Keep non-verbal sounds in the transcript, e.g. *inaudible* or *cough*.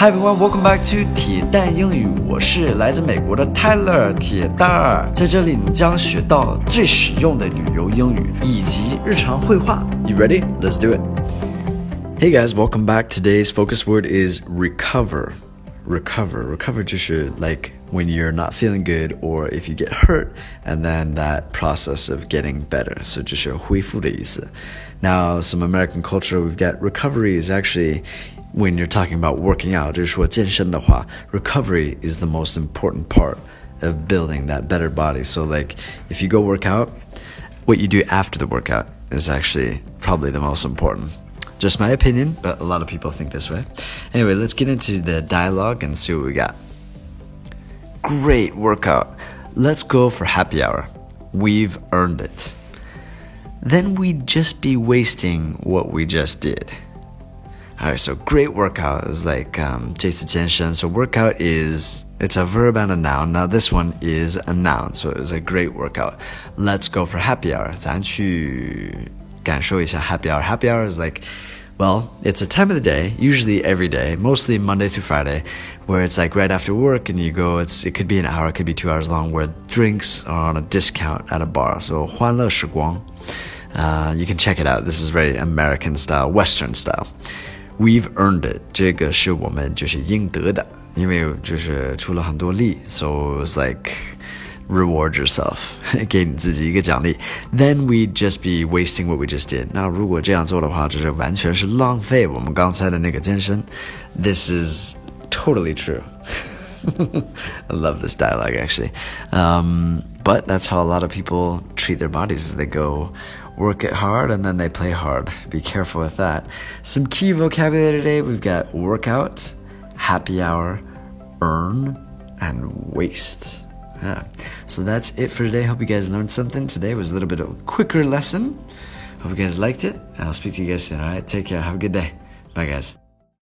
Hi everyone, welcome back to 铁蛋英语。我是来自美国的 Tyler 铁蛋儿，在这里你将学到最实用的旅游英语以及日常会话。You ready? Let's do it. Hey guys, welcome back. Today's focus word is recover. Recover. Recover 就是 like when you're not feeling good or if you get hurt and then that process of getting better. So 就是恢复的意思。Now, some American culture, we've got recovery is actually when you're talking about working out, 就是说健身的话, recovery is the most important part of building that better body. So like if you go work out, what you do after the workout is actually probably the most important. Just my opinion, but a lot of people think this way. Anyway, let's get into the dialogue and see what we got. Great workout. Let's go for happy hour. We've earned it. Then we'd just be wasting what we just did. All right, so great workout is like um, 这次健身. So workout is it's a verb and a noun. Now this one is a noun, so it's a great workout. Let's go for happy hour. 咱去感受一下 happy hour. Happy hour is like well, it's a time of the day, usually every day, mostly Monday through Friday, where it's like right after work and you go, it's it could be an hour, it could be two hours long, where drinks are on a discount at a bar. So 欢乐时光. Uh, you can check it out. This is very American style, Western style. We've earned it. 这个是我们就是应得的，因为就是出了很多力，so it's like reward yourself，*laughs* 给你自己一个奖励。Then we'd just be wasting what we just did。那如果这样做的话，这是完全是浪费我们刚才的那个健身。This is totally true. *laughs* I love this dialogue actually. Um, but that's how a lot of people treat their bodies. They go work it hard and then they play hard. Be careful with that. Some key vocabulary today we've got workout, happy hour, earn, and waste. Yeah. So that's it for today. Hope you guys learned something. Today was a little bit of a quicker lesson. Hope you guys liked it. I'll speak to you guys soon. All right. Take care. Have a good day. Bye, guys.